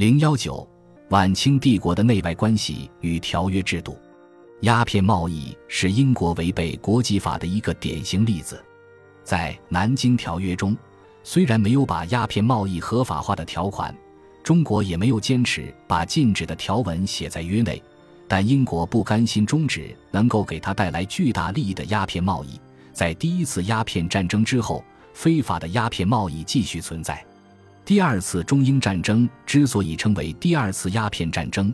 零幺九，晚清帝国的内外关系与条约制度。鸦片贸易是英国违背国际法的一个典型例子。在《南京条约》中，虽然没有把鸦片贸易合法化的条款，中国也没有坚持把禁止的条文写在约内，但英国不甘心终止能够给他带来巨大利益的鸦片贸易。在第一次鸦片战争之后，非法的鸦片贸易继续存在。第二次中英战争之所以称为第二次鸦片战争。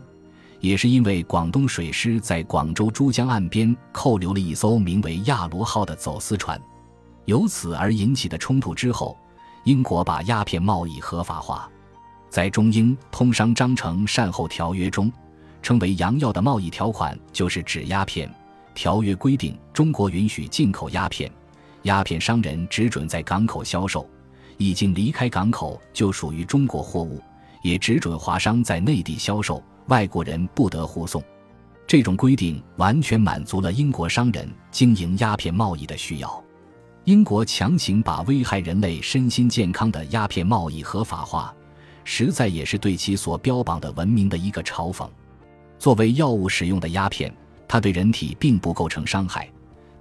也是因为广东水师在广州珠江岸边扣留了一艘名为“亚罗号”的走私船，由此而引起的冲突之后，英国把鸦片贸易合法化。在中英通商章程善后条约中，称为“洋药”的贸易条款就是指鸦片。条约规定，中国允许进口鸦片，鸦片商人只准在港口销售，已经离开港口就属于中国货物，也只准华商在内地销售。外国人不得护送，这种规定完全满足了英国商人经营鸦片贸易的需要。英国强行把危害人类身心健康的鸦片贸易合法化，实在也是对其所标榜的文明的一个嘲讽。作为药物使用的鸦片，它对人体并不构成伤害，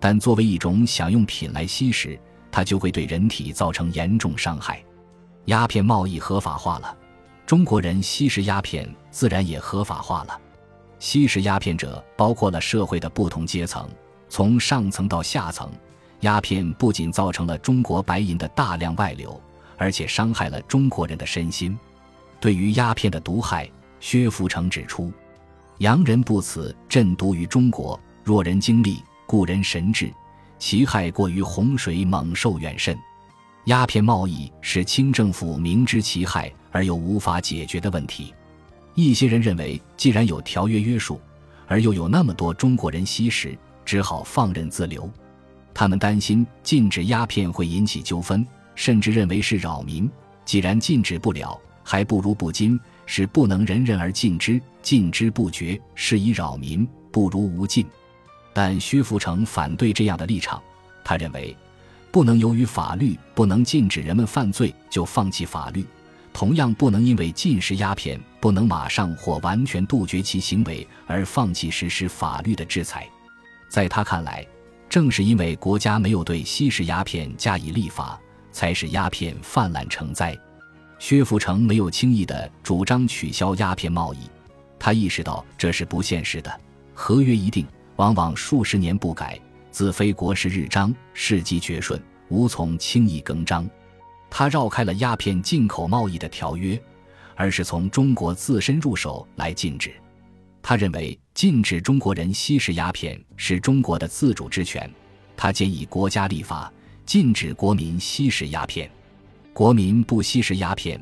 但作为一种享用品来吸食，它就会对人体造成严重伤害。鸦片贸易合法化了。中国人吸食鸦片，自然也合法化了。吸食鸦片者包括了社会的不同阶层，从上层到下层。鸦片不仅造成了中国白银的大量外流，而且伤害了中国人的身心。对于鸦片的毒害，薛福成指出：“洋人不此振毒于中国，若人精力，故人神智，其害过于洪水猛兽远甚。”鸦片贸易是清政府明知其害而又无法解决的问题。一些人认为，既然有条约约束，而又有那么多中国人吸食，只好放任自流。他们担心禁止鸦片会引起纠纷，甚至认为是扰民。既然禁止不了，还不如不禁，是不能人人而禁之，禁之不绝，是以扰民，不如无禁。但薛福成反对这样的立场，他认为。不能由于法律不能禁止人们犯罪就放弃法律，同样不能因为禁食鸦片不能马上或完全杜绝其行为而放弃实施法律的制裁。在他看来，正是因为国家没有对吸食鸦片加以立法，才使鸦片泛滥成灾。薛福成没有轻易地主张取消鸦片贸易，他意识到这是不现实的。合约一定，往往数十年不改。自非国事日章，事迹绝顺，无从轻易更张。他绕开了鸦片进口贸易的条约，而是从中国自身入手来禁止。他认为禁止中国人吸食鸦片是中国的自主之权。他建议国家立法禁止国民吸食鸦片。国民不吸食鸦片，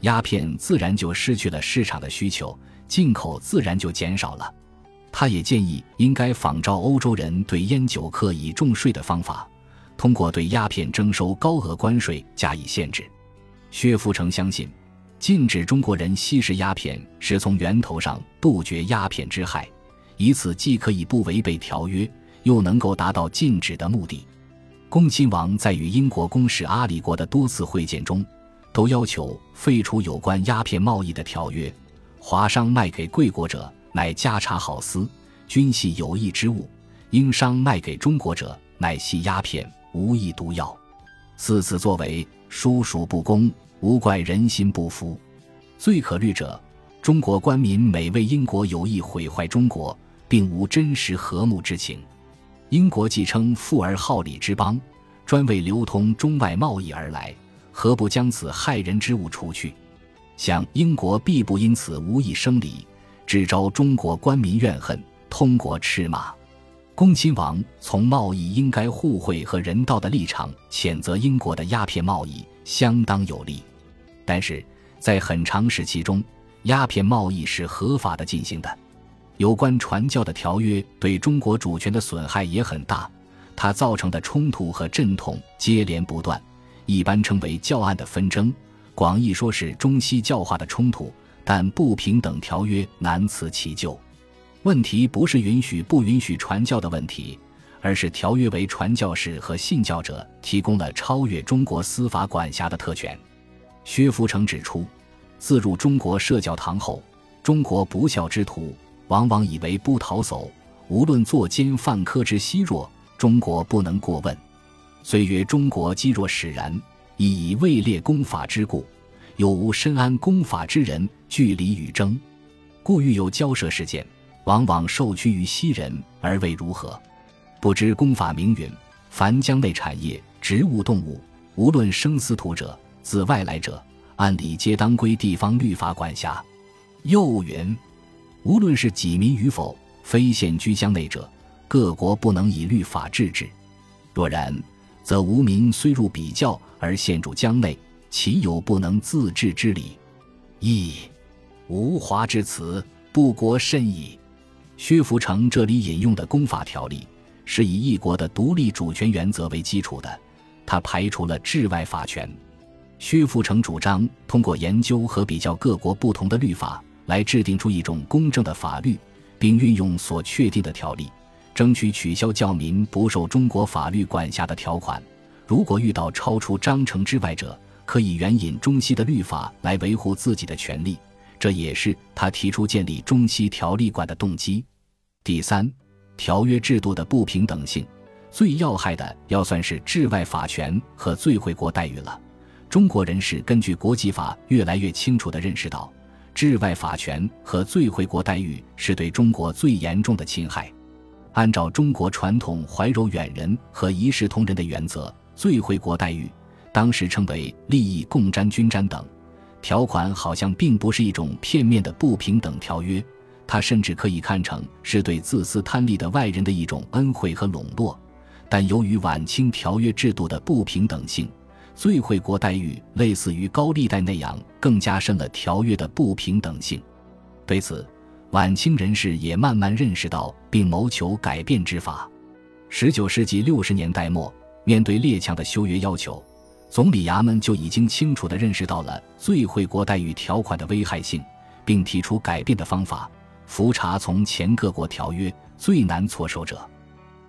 鸦片自然就失去了市场的需求，进口自然就减少了。他也建议应该仿照欧洲人对烟酒客以重税的方法，通过对鸦片征收高额关税加以限制。薛福成相信，禁止中国人吸食鸦片是从源头上杜绝鸦片之害，以此既可以不违背条约，又能够达到禁止的目的。恭亲王在与英国公使阿里国的多次会见中，都要求废除有关鸦片贸易的条约。华商卖给贵国者。乃家茶好丝，均系有益之物；应商卖给中国者，乃系鸦片，无益毒药。四此作为，殊属不公，无怪人心不服。最可虑者，中国官民每为英国有意毁坏中国，并无真实和睦之情。英国既称富而好礼之邦，专为流通中外贸易而来，何不将此害人之物除去？想英国必不因此无益生理。只招中国官民怨恨，通国斥骂。恭亲王从贸易应该互惠和人道的立场谴责英国的鸦片贸易，相当有力。但是在很长时期中，鸦片贸易是合法的进行的。有关传教的条约对中国主权的损害也很大，它造成的冲突和阵痛接连不断，一般称为教案的纷争，广义说是中西教化的冲突。但不平等条约难辞其咎。问题不是允许不允许传教的问题，而是条约为传教士和信教者提供了超越中国司法管辖的特权。薛福成指出，自入中国设教堂后，中国不孝之徒往往以为不逃走，无论作奸犯科之稀弱，中国不能过问。虽曰中国积弱使然，亦以位列公法之故，有无深谙公法之人据理与争，故遇有交涉事件，往往受屈于西人而未如何。不知公法明云，凡疆内产业、植物、动物，无论生死土者，自外来者，按理皆当归地方律法管辖。又云，无论是己民与否，非现居疆内者，各国不能以律法治之。若然。则无民虽入比较而陷入疆内，岂有不能自治之理？亦无华之词，不国甚矣。薛福成这里引用的公法条例，是以一国的独立主权原则为基础的，他排除了治外法权。薛福成主张通过研究和比较各国不同的律法，来制定出一种公正的法律，并运用所确定的条例。争取取消教民不受中国法律管辖的条款。如果遇到超出章程之外者，可以援引中西的律法来维护自己的权利。这也是他提出建立中西条例馆的动机。第三，条约制度的不平等性，最要害的要算是治外法权和最惠国待遇了。中国人士根据国际法越来越清楚地认识到，治外法权和最惠国待遇是对中国最严重的侵害。按照中国传统怀柔远人和一视同仁的原则，最惠国待遇当时称为利益共沾均沾等条款，好像并不是一种片面的不平等条约，它甚至可以看成是对自私贪利的外人的一种恩惠和笼络。但由于晚清条约制度的不平等性，最惠国待遇类似于高利贷那样，更加深了条约的不平等性。对此。晚清人士也慢慢认识到，并谋求改变之法。十九世纪六十年代末，面对列强的修约要求，总理衙门就已经清楚地认识到了最惠国待遇条款的危害性，并提出改变的方法。复查从前各国条约，最难措手者，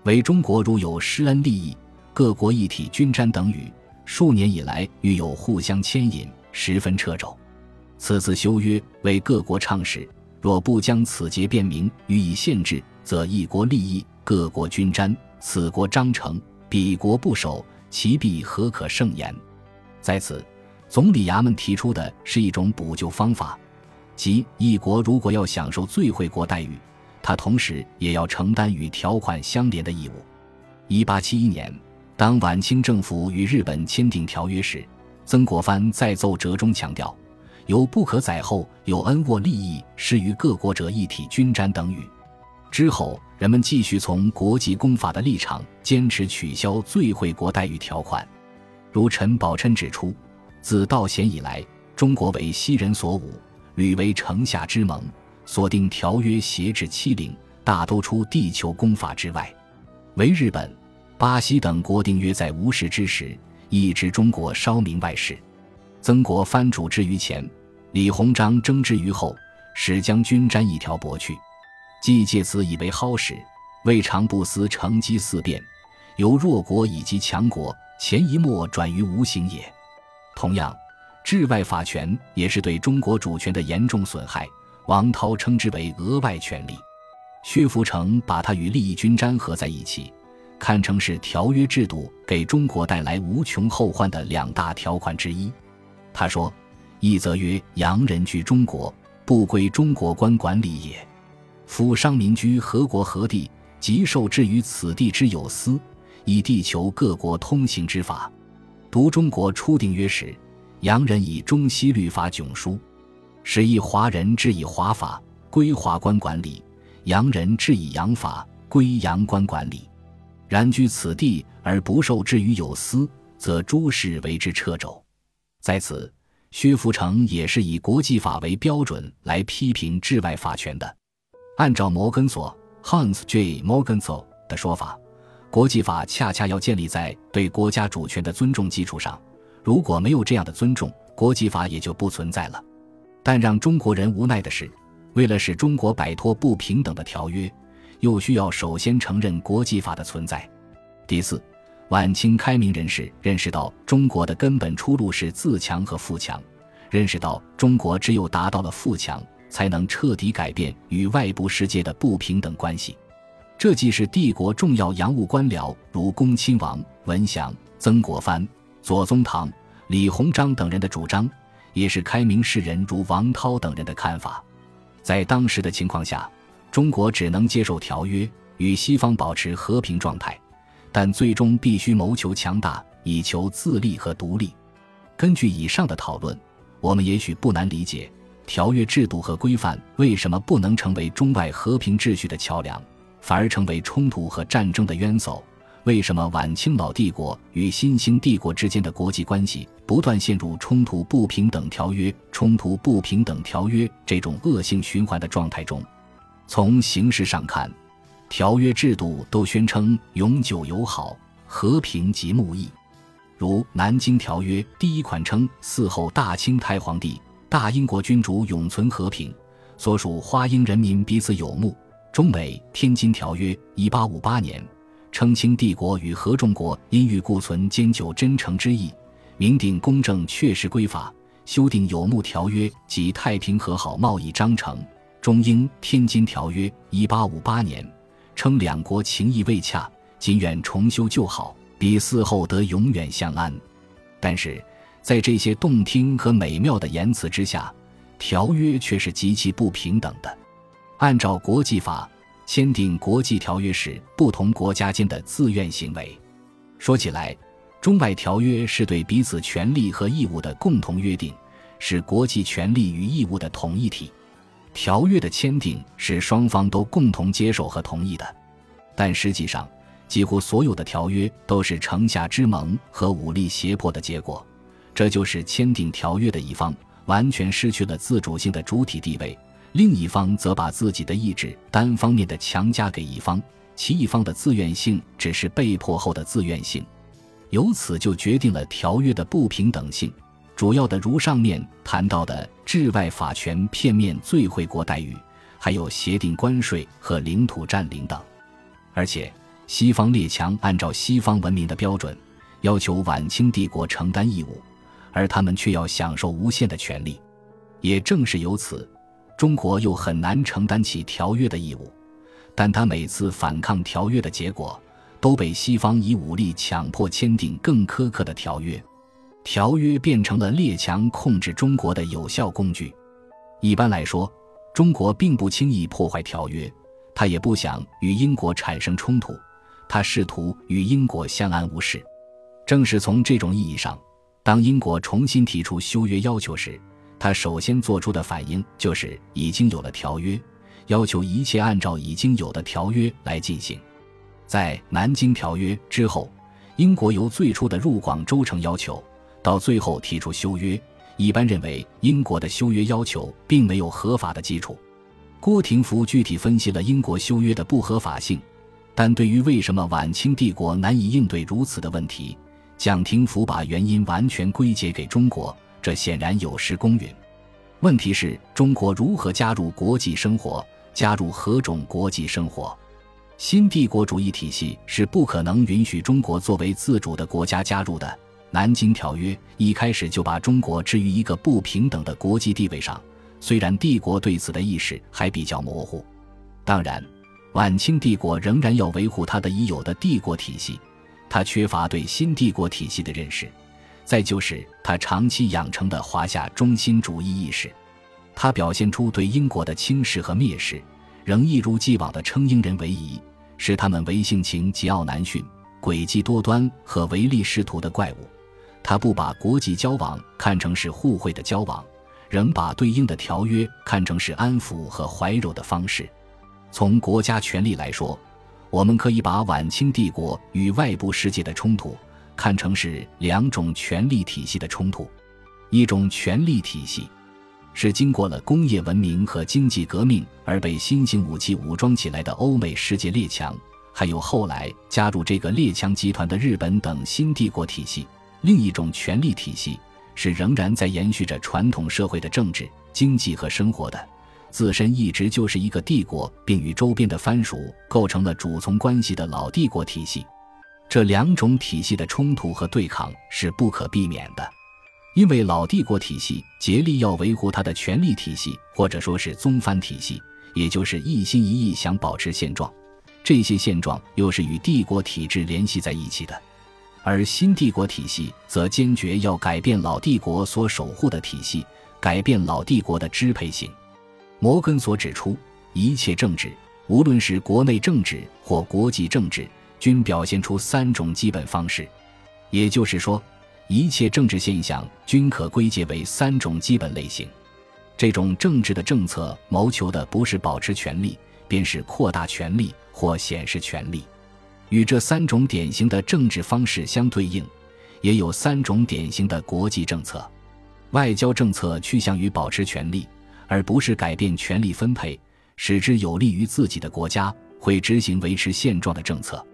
为中国如有施恩利益，各国一体均沾等语，数年以来欲有互相牵引，十分掣肘。此次修约为各国倡使。若不将此节辨明，予以限制，则一国利益，各国均沾。此国章程，彼国不守，其必何可胜言？在此，总理衙门提出的是一种补救方法，即一国如果要享受最惠国待遇，他同时也要承担与条款相连的义务。一八七一年，当晚清政府与日本签订条约时，曾国藩在奏折中强调。有不可载后有恩沃利益施于各国者一体均沾等语。之后，人们继续从国际公法的立场坚持取消最惠国待遇条款。如陈宝琛指出，自道贤以来，中国为西人所侮，屡为城下之盟，所定条约挟制欺凌，大都出地球公法之外。唯日本、巴西等国定约在无事之时，亦知中国稍明外事。曾国藩主之于前，李鸿章争之于后，使将军沾一条帛去，既借此以为蒿使，未尝不思乘机四变，由弱国以及强国，前一末转于无形也。同样，治外法权也是对中国主权的严重损害。王韬称之为额外权利，薛福成把它与利益均沾合在一起，看成是条约制度给中国带来无穷后患的两大条款之一。他说：“一则曰，洋人居中国，不归中国官管理也；夫商民居何国何地，即受制于此地之有司，以地球各国通行之法。读中国初定约时，洋人以中西律法迥殊，使一华人治以华法，归华官管理；洋人治以洋法，归洋官管理。然居此地而不受制于有司，则诸事为之掣肘。”在此，薛福成也是以国际法为标准来批评治外法权的。按照摩根索 （Hans J. Morgenthau） 的说法，国际法恰恰要建立在对国家主权的尊重基础上。如果没有这样的尊重，国际法也就不存在了。但让中国人无奈的是，为了使中国摆脱不平等的条约，又需要首先承认国际法的存在。第四。晚清开明人士认识到，中国的根本出路是自强和富强，认识到中国只有达到了富强，才能彻底改变与外部世界的不平等关系。这既是帝国重要洋务官僚如恭亲王文祥、曾国藩、左宗棠、李鸿章等人的主张，也是开明士人如王涛等人的看法。在当时的情况下，中国只能接受条约，与西方保持和平状态，但最终必须谋求强大，以求自立和独立。根据以上的讨论，我们也许不难理解，条约制度和规范为什么不能成为中外和平秩序的桥梁。反而成为冲突和战争的冤首。为什么晚清老帝国与新兴帝国之间的国际关系不断陷入冲突不平等条约、冲突不平等条约这种恶性循环的状态中？从形式上看，条约制度都宣称永久友好、和平及睦意。如《南京条约》第一款称：“嗣后大清太皇帝、大英国君主永存和平，所属花英人民彼此有睦。”中美《天津条约》一八五八年，称清帝国与合众国因欲固存兼久真诚之意，明定公正确实规法，修订有睦条约及太平和好贸易章程。中英《天津条约》一八五八年，称两国情谊未洽，仅愿重修旧好，彼嗣后得永远相安。但是，在这些动听和美妙的言辞之下，条约却是极其不平等的。按照国际法，签订国际条约是不同国家间的自愿行为。说起来，中外条约是对彼此权利和义务的共同约定，是国际权利与义务的统一体。条约的签订是双方都共同接受和同意的，但实际上，几乎所有的条约都是城下之盟和武力胁迫的结果。这就是签订条约的一方完全失去了自主性的主体地位。另一方则把自己的意志单方面的强加给一方，其一方的自愿性只是被迫后的自愿性，由此就决定了条约的不平等性。主要的如上面谈到的治外法权片面最惠国待遇，还有协定关税和领土占领等。而且，西方列强按照西方文明的标准，要求晚清帝国承担义务，而他们却要享受无限的权利。也正是由此。中国又很难承担起条约的义务，但他每次反抗条约的结果，都被西方以武力强迫签订更苛刻的条约，条约变成了列强控制中国的有效工具。一般来说，中国并不轻易破坏条约，他也不想与英国产生冲突，他试图与英国相安无事。正是从这种意义上，当英国重新提出修约要求时，他首先做出的反应就是已经有了条约，要求一切按照已经有的条约来进行。在《南京条约》之后，英国由最初的入广州城要求，到最后提出修约，一般认为英国的修约要求并没有合法的基础。郭廷福具体分析了英国修约的不合法性，但对于为什么晚清帝国难以应对如此的问题，蒋廷福把原因完全归结给中国。这显然有失公允。问题是中国如何加入国际生活？加入何种国际生活？新帝国主义体系是不可能允许中国作为自主的国家加入的。《南京条约》一开始就把中国置于一个不平等的国际地位上，虽然帝国对此的意识还比较模糊。当然，晚清帝国仍然要维护它的已有的帝国体系，他缺乏对新帝国体系的认识。再就是他长期养成的华夏中心主义意识，他表现出对英国的轻视和蔑视，仍一如既往的称英人为夷，视他们为性情桀骜难驯、诡计多端和唯利是图的怪物。他不把国际交往看成是互惠的交往，仍把对应的条约看成是安抚和怀柔的方式。从国家权力来说，我们可以把晚清帝国与外部世界的冲突。看成是两种权力体系的冲突，一种权力体系是经过了工业文明和经济革命而被新型武器武装起来的欧美世界列强，还有后来加入这个列强集团的日本等新帝国体系；另一种权力体系是仍然在延续着传统社会的政治、经济和生活的，自身一直就是一个帝国，并与周边的藩属构成了主从关系的老帝国体系。这两种体系的冲突和对抗是不可避免的。因为老帝国体系竭力要维护它的权力体系，或者说是宗藩体系，也就是一心一意想保持现状。这些现状又是与帝国体制联系在一起的，而新帝国体系则坚决要改变老帝国所守护的体系，改变老帝国的支配性。摩根所指出，一切政治，无论是国内政治或国际政治，均表现出三种基本方式，也就是说。一切政治现象均可归结为三种基本类型。这种政治的政策谋求的不是保持权力，便是扩大权力或显示权力。与这三种典型的政治方式相对应，也有三种典型的国际政策。外交政策趋向于保持权力，而不是改变权力分配，使之有利于自己的国家，会执行维持现状的政策。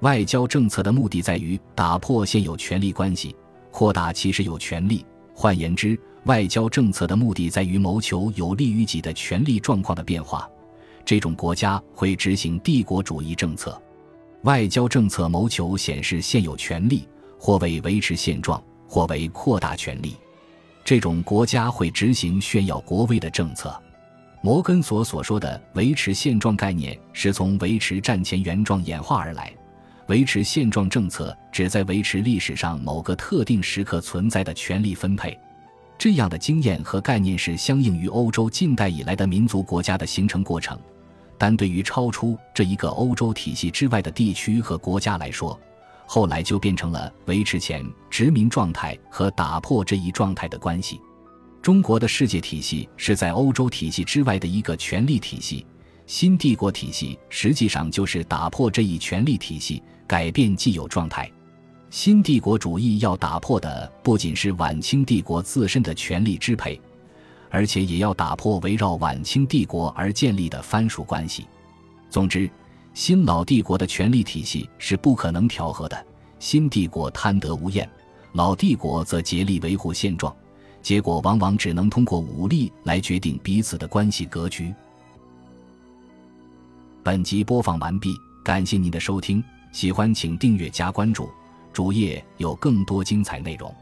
外交政策的目的在于打破现有权力关系。扩大其实有权利。换言之，外交政策的目的在于谋求有利于己的权力状况的变化。这种国家会执行帝国主义政策。外交政策谋求显示现有权利，或为维持现状，或为扩大权力。这种国家会执行炫耀国威的政策。摩根索所说的维持现状概念，是从维持战前原状演化而来。维持现状政策旨在维持历史上某个特定时刻存在的权力分配，这样的经验和概念是相应于欧洲近代以来的民族国家的形成过程。但对于超出这一个欧洲体系之外的地区和国家来说，后来就变成了维持前殖民状态和打破这一状态的关系。中国的世界体系是在欧洲体系之外的一个权力体系。新帝国体系实际上就是打破这一权力体系，改变既有状态。新帝国主义要打破的不仅是晚清帝国自身的权力支配，而且也要打破围绕晚清帝国而建立的藩属关系。总之，新老帝国的权力体系是不可能调和的。新帝国贪得无厌，老帝国则竭力维护现状，结果往往只能通过武力来决定彼此的关系格局。本集播放完毕，感谢您的收听，喜欢请订阅加关注，主页有更多精彩内容。